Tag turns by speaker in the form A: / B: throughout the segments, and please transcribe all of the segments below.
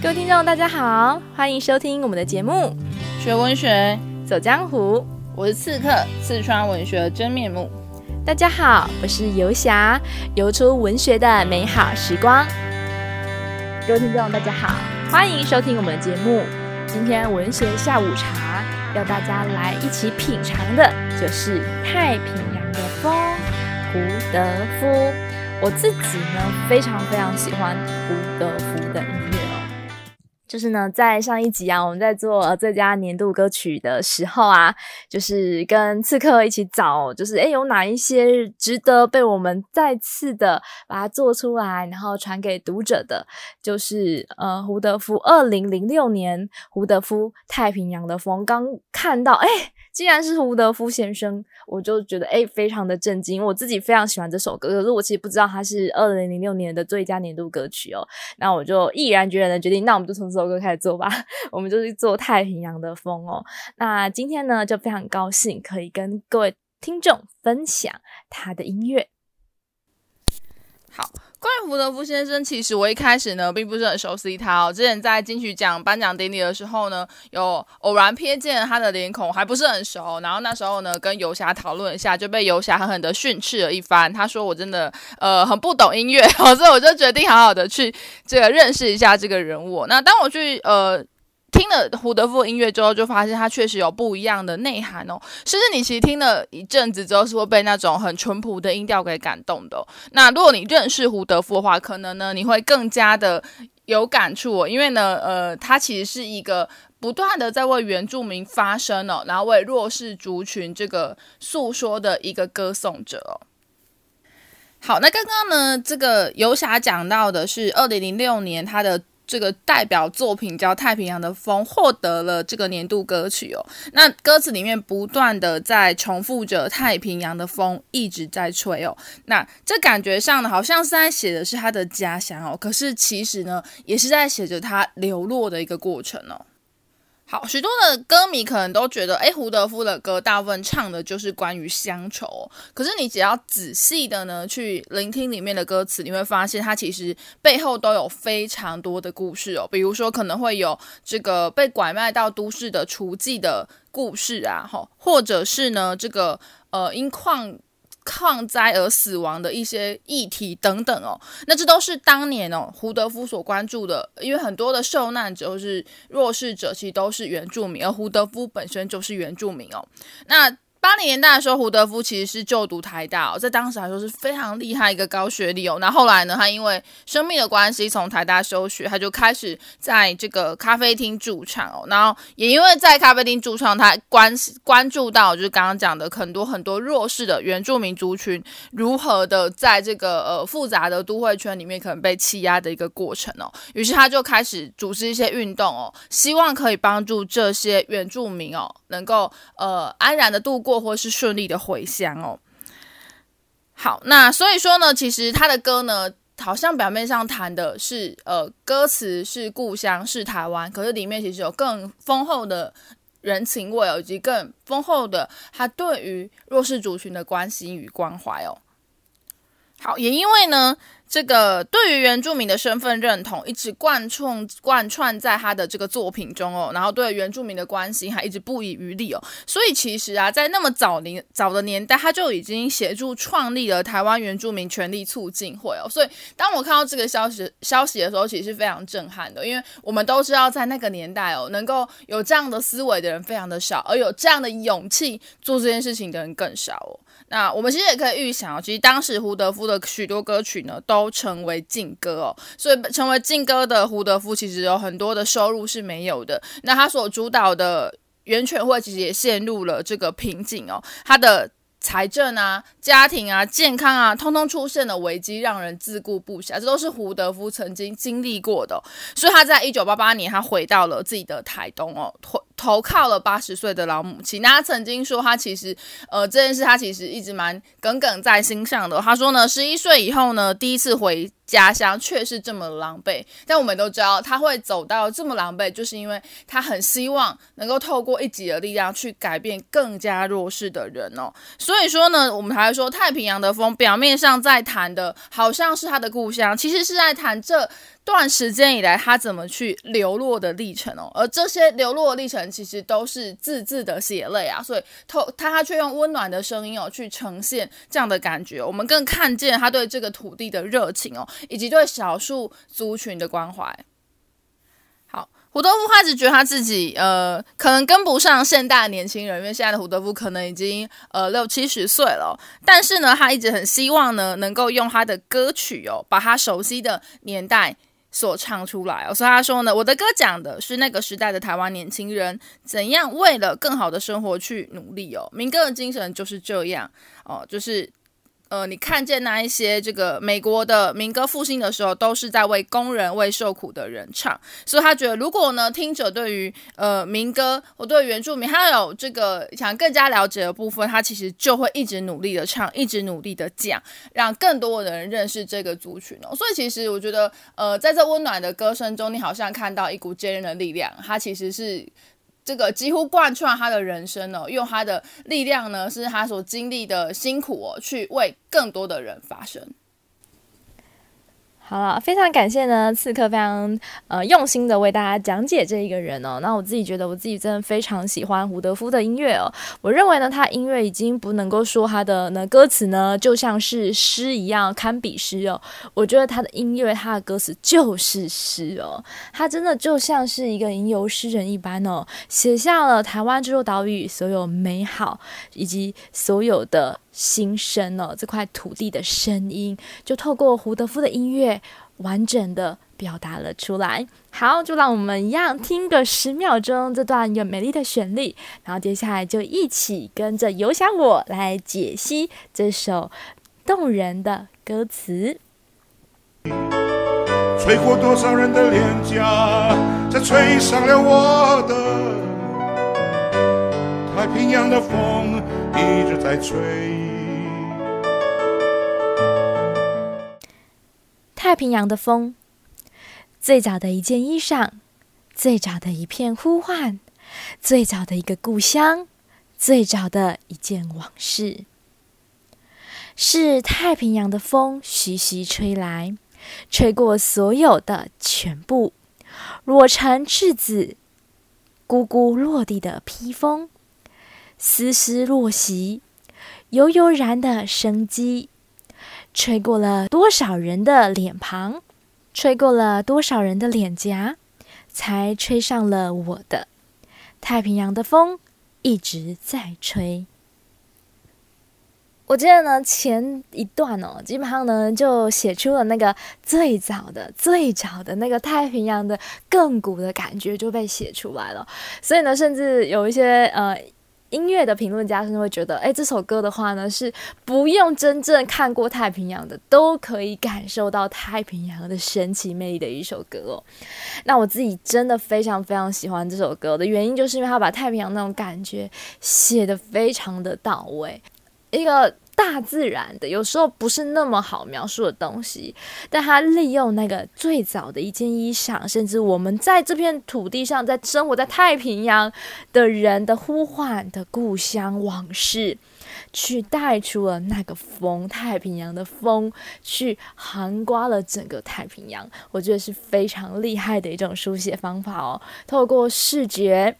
A: 各位听众，大家好，欢迎收听我们的节目《
B: 学文学
A: 走江湖》。
B: 我是刺客，四川文学的真面目。
A: 大家好，我是游侠，游出文学的美好时光。各位听众，大家好，欢迎收听我们的节目。今天文学下午茶要大家来一起品尝的，就是太平洋的风，胡德夫。我自己呢，非常非常喜欢胡德夫的。就是呢，在上一集啊，我们在做最佳年度歌曲的时候啊，就是跟刺客一起找，就是诶有哪一些值得被我们再次的把它做出来，然后传给读者的，就是呃胡德夫二零零六年胡德夫《太平洋的风》刚看到诶竟然是胡德夫先生，我就觉得诶、非常的震惊。我自己非常喜欢这首歌，可是我其实不知道它是二零零六年的最佳年度歌曲哦。那我就毅然决然的决定，那我们就从首歌开始做吧。我们就去做《太平洋的风》哦。那今天呢，就非常高兴可以跟各位听众分享他的音乐。
B: 好。关于胡德夫先生，其实我一开始呢并不是很熟悉他哦。之前在金曲奖颁奖典礼的时候呢，有偶然瞥见他的脸孔，还不是很熟。然后那时候呢，跟游侠讨论一下，就被游侠狠狠的训斥了一番。他说我真的呃很不懂音乐，所以我就决定好好的去这个认识一下这个人物。那当我去呃。听了胡德夫的音乐之后，就发现他确实有不一样的内涵哦。甚至你其实听了一阵子之后，是会被那种很淳朴的音调给感动的。那如果你认识胡德夫的话，可能呢你会更加的有感触哦。因为呢，呃，他其实是一个不断的在为原住民发声哦，然后为弱势族群这个诉说的一个歌颂者哦。好，那刚刚呢，这个游侠讲到的是二零零六年他的。这个代表作品叫《太平洋的风》，获得了这个年度歌曲哦。那歌词里面不断的在重复着“太平洋的风一直在吹”哦。那这感觉上呢，好像是在写的是他的家乡哦，可是其实呢，也是在写着他流落的一个过程哦。好，许多的歌迷可能都觉得，诶，胡德夫的歌大部分唱的就是关于乡愁。可是你只要仔细的呢去聆听里面的歌词，你会发现它其实背后都有非常多的故事哦。比如说，可能会有这个被拐卖到都市的雏妓的故事啊，吼，或者是呢这个呃因矿。抗灾而死亡的一些议题等等哦，那这都是当年哦胡德夫所关注的，因为很多的受难者或是弱势者，其实都是原住民，而胡德夫本身就是原住民哦，那。八零年代的时候，胡德夫其实是就读台大哦，在当时来说是非常厉害一个高学历哦。那后来呢，他因为生命的关系从台大休学，他就开始在这个咖啡厅驻唱哦。然后也因为在咖啡厅驻唱，他关关注到就是刚刚讲的很多很多弱势的原住民族群如何的在这个呃复杂的都会圈里面可能被欺压的一个过程哦。于是他就开始组织一些运动哦，希望可以帮助这些原住民哦能够呃安然的度过。或是顺利的回乡哦。好，那所以说呢，其实他的歌呢，好像表面上谈的是呃歌词是故乡是台湾，可是里面其实有更丰厚的人情味，以及更丰厚的他对于弱势族群的关心与关怀哦。好，也因为呢。这个对于原住民的身份认同一直贯穿贯穿在他的这个作品中哦，然后对原住民的关心还一直不遗余力哦，所以其实啊，在那么早年早的年代，他就已经协助创立了台湾原住民权利促进会哦，所以当我看到这个消息消息的时候，其实是非常震撼的，因为我们都知道在那个年代哦，能够有这样的思维的人非常的少，而有这样的勇气做这件事情的人更少哦。那我们其实也可以预想哦，其实当时胡德夫的许多歌曲呢，都都成为禁歌哦，所以成为禁歌的胡德夫其实有很多的收入是没有的。那他所主导的原权会其实也陷入了这个瓶颈哦，他的财政啊、家庭啊、健康啊，通通出现了危机，让人自顾不暇。这都是胡德夫曾经经历过的，所以他在一九八八年，他回到了自己的台东哦。投靠了八十岁的老母亲，那他曾经说，他其实，呃，这件事他其实一直蛮耿耿在心上的。他说呢，十一岁以后呢，第一次回家乡却是这么狼狈。但我们都知道，他会走到这么狼狈，就是因为他很希望能够透过一己的力量去改变更加弱势的人哦。所以说呢，我们还会说，太平洋的风表面上在谈的好像是他的故乡，其实是在谈这。段时间以来他怎么去流落的历程哦。而这些流落的历程其实都是字字的血泪啊，所以透他他却用温暖的声音哦去呈现这样的感觉。我们更看见他对这个土地的热情哦，以及对少数族群的关怀。好胡德夫开始觉得他自己呃可能跟不上现代年轻人，因为现在的胡德夫可能已经呃六七十岁了，但是呢，他一直很希望呢能够用他的歌曲哦，把他熟悉的年代所唱出来哦。所以他说呢，我的歌讲的是那个时代的台湾年轻人怎样为了更好的生活去努力哦。民歌的精神就是这样哦，就是。呃，你看见那一些这个美国的民歌复兴的时候，都是在为工人、为受苦的人唱，所以他觉得，如果呢，听者对于呃民歌或对原住民，他有这个想更加了解的部分，他其实就会一直努力的唱，一直努力的讲，让更多的人认识这个族群哦。所以其实我觉得，呃，在这温暖的歌声中，你好像看到一股坚韧的力量，它其实是。这个几乎贯穿他的人生哦，用他的力量呢，是他所经历的辛苦哦，去为更多的人发声。
A: 好了，非常感谢呢，刺客非常呃用心的为大家讲解这一个人哦。那我自己觉得，我自己真的非常喜欢胡德夫的音乐哦。我认为呢，他音乐已经不能够说他的呢歌词呢就像是诗一样堪比诗哦。我觉得他的音乐，他的歌词就是诗哦。他真的就像是一个吟游诗人一般哦，写下了台湾这座岛屿所有美好以及所有的。心声哦，这块土地的声音，就透过胡德夫的音乐，完整的表达了出来。好，就让我们一样听个十秒钟这段有美丽的旋律，然后接下来就一起跟着游侠我来解析这首动人的歌词。
C: 吹过多少人的脸颊，再吹上了我的。太平洋的风一直在吹。
A: 太平洋的风，最早的一件衣裳，最早的一片呼唤，最早的一个故乡，最早的一件往事，是太平洋的风徐徐吹来，吹过所有的全部，裸成稚子，咕咕落地的披风，丝丝落席，悠悠然的生机。吹过了多少人的脸庞，吹过了多少人的脸颊，才吹上了我的。太平洋的风一直在吹。我觉得呢，前一段哦，基本上呢就写出了那个最早的、最早的那个太平洋的亘古的感觉就被写出来了。所以呢，甚至有一些呃。音乐的评论家甚至会觉得，哎，这首歌的话呢，是不用真正看过太平洋的，都可以感受到太平洋的神奇魅力的一首歌哦。那我自己真的非常非常喜欢这首歌的原因，就是因为他把太平洋那种感觉写得非常的到位，一个。大自然的有时候不是那么好描述的东西，但他利用那个最早的一件衣裳，甚至我们在这片土地上，在生活在太平洋的人的呼唤的故乡往事，去带出了那个风，太平洋的风，去横刮了整个太平洋。我觉得是非常厉害的一种书写方法哦，透过视觉。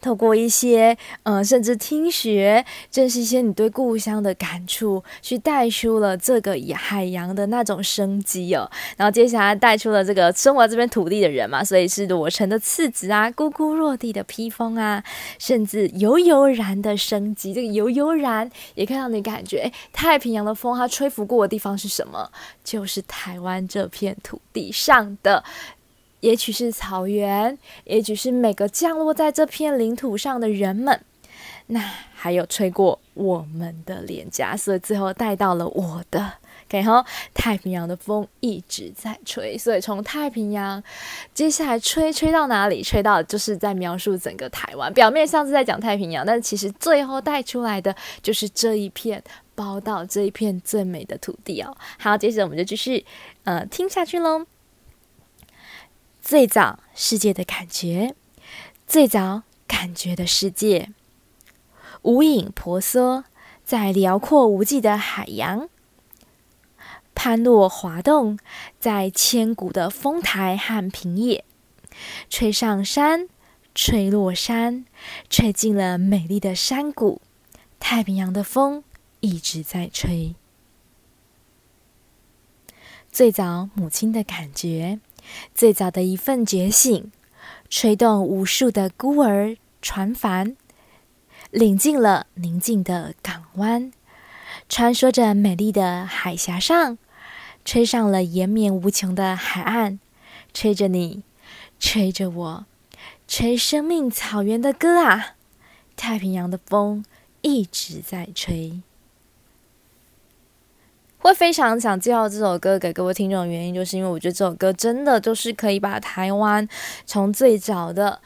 A: 透过一些，呃，甚至听学，正是一些你对故乡的感触，去带出了这个海洋的那种生机哦。然后接下来带出了这个生活这片土地的人嘛，所以是裸成的次子啊，咕咕落地的披风啊，甚至悠悠然的生机。这个悠悠然也可以让你感觉，哎，太平洋的风它吹拂过的地方是什么？就是台湾这片土地上的。也许是草原，也许是每个降落在这片领土上的人们，那还有吹过我们的脸颊，所以最后带到了我的。然后太平洋的风一直在吹，所以从太平洋接下来吹吹到哪里？吹到就是在描述整个台湾。表面上是在讲太平洋，但其实最后带出来的就是这一片宝岛，这一片最美的土地哦。好，接着我们就继续呃听下去喽。最早世界的感觉，最早感觉的世界，无影婆娑在辽阔无际的海洋，攀落滑动在千古的峰台和平野，吹上山，吹落山，吹进了美丽的山谷。太平洋的风一直在吹。最早母亲的感觉，最早的一份觉醒，吹动无数的孤儿船帆，领进了宁静的港湾，穿梭着美丽的海峡上，吹上了延绵无穷的海岸，吹着你，吹着我，吹生命草原的歌啊！太平洋的风一直在吹。会非常想介绍这首歌给各位听众的原因，就是因为我觉得这首歌真的就是可以把台湾从最早的。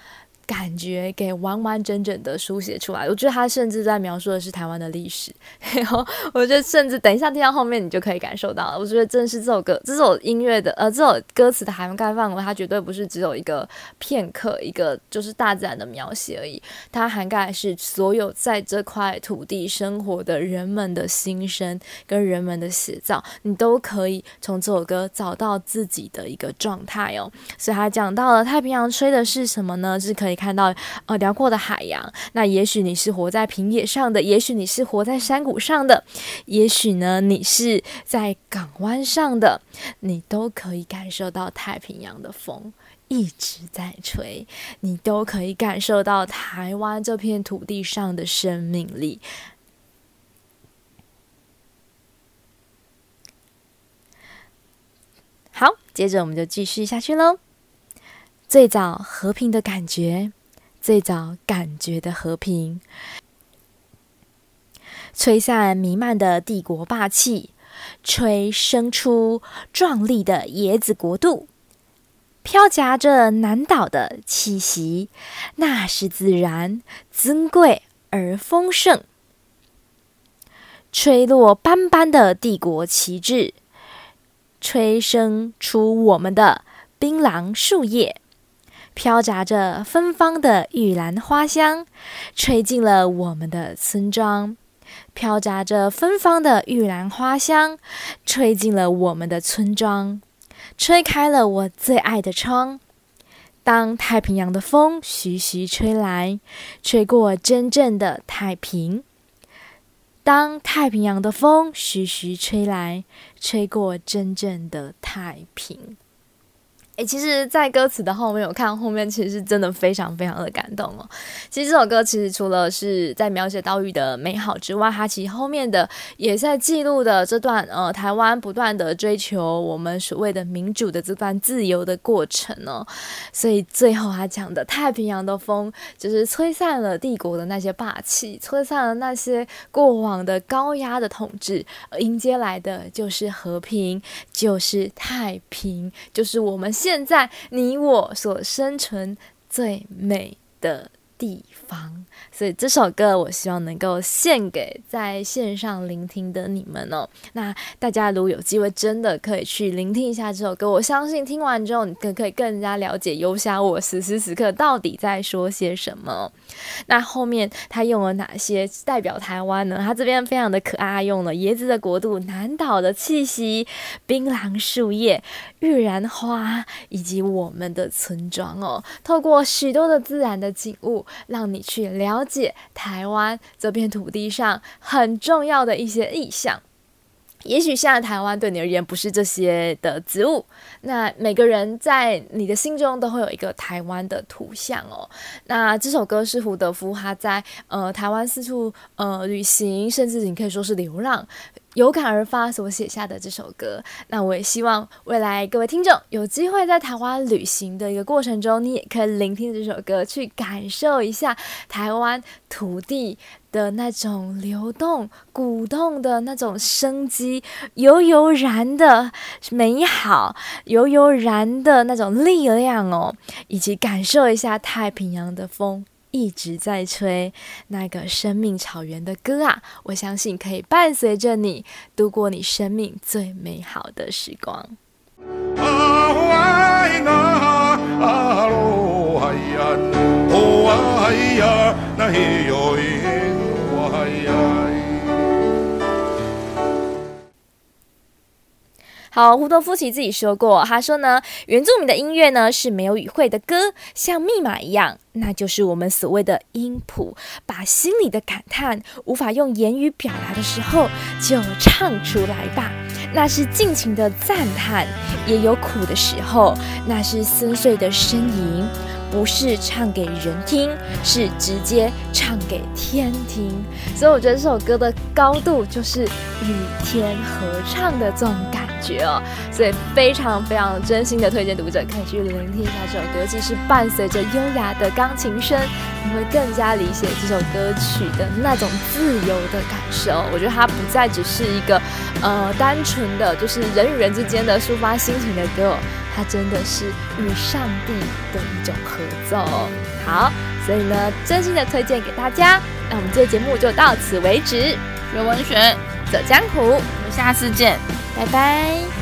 A: 感觉给完完整整的书写出来，我觉得他甚至在描述的是台湾的历史。然后我觉得甚至等一下听到后面，你就可以感受到了。我觉得正是这首歌，这首音乐的呃，这首歌词的涵盖范围，它绝对不是只有一个片刻，一个就是大自然的描写而已。它涵盖的是所有在这块土地生活的人们的心声跟人们的写照，你都可以从这首歌找到自己的一个状态哦。所以他讲到了太平洋吹的是什么呢？是可以。看到呃辽阔的海洋，那也许你是活在平野上的，也许你是活在山谷上的，也许呢你是在港湾上的，你都可以感受到太平洋的风一直在吹，你都可以感受到台湾这片土地上的生命力。好，接着我们就继续下去喽。最早和平的感觉，最早感觉的和平，吹散弥漫的帝国霸气，吹生出壮丽的椰子国度，飘夹着南岛的气息，那是自然、尊贵而丰盛。吹落斑斑的帝国旗帜，吹生出我们的槟榔树叶。飘杂着芬芳的玉兰花香，吹进了我们的村庄。飘杂着芬芳的玉兰花香，吹进了我们的村庄，吹开了我最爱的窗。当太平洋的风徐徐吹来，吹过真正的太平。当太平洋的风徐徐吹来，吹过真正的太平。诶，其实，在歌词的后面，我看到后面其实是真的非常非常的感动哦。其实这首歌其实除了是在描写岛屿的美好之外，它其实后面的也在记录的这段呃台湾不断的追求我们所谓的民主的这段自由的过程哦。所以最后他讲的太平洋的风，就是吹散了帝国的那些霸气，吹散了那些过往的高压的统治，而迎接来的就是和平，就是太平，就是我们。现在你我所生存最美的地方。所以这首歌，我希望能够献给在线上聆听的你们哦。那大家如果有机会，真的可以去聆听一下这首歌。我相信听完之后，你更可以更加了解游侠我此时此刻到底在说些什么。那后面他用了哪些代表台湾呢？他这边非常的可爱，用了椰子的国度、南岛的气息、槟榔树叶、玉兰花，以及我们的村庄哦。透过许多的自然的景物，让你去了。解台湾这片土地上很重要的一些意象，也许现在台湾对你而言不是这些的植物，那每个人在你的心中都会有一个台湾的图像哦。那这首歌是胡德夫他在呃台湾四处呃旅行，甚至你可以说是流浪。有感而发所写下的这首歌，那我也希望未来各位听众有机会在台湾旅行的一个过程中，你也可以聆听这首歌，去感受一下台湾土地的那种流动、鼓动的那种生机，油油然的美好，油油然的那种力量哦，以及感受一下太平洋的风。一直在吹那个生命草原的歌啊！我相信可以伴随着你度过你生命最美好的时光。好，胡多夫奇自己说过，他说呢，原住民的音乐呢是没有语汇的歌，像密码一样，那就是我们所谓的音谱，把心里的感叹无法用言语表达的时候，就唱出来吧。那是尽情的赞叹，也有苦的时候，那是深邃的呻吟。不是唱给人听，是直接唱给天听。所以我觉得这首歌的高度就是与天合唱的这种感觉哦。所以非常非常真心的推荐读者可以去聆听一下这首歌，尤其是伴随着优雅的钢琴声，你会更加理解这首歌曲的那种自由的感受。我觉得它不再只是一个呃单纯的就是人与人之间的抒发心情的歌。它真的是与上帝的一种合奏，好，所以呢，真心的推荐给大家。那我们这个节目就到此为止。
B: 学文学，
A: 走江湖，
B: 我们下次见，
A: 拜拜。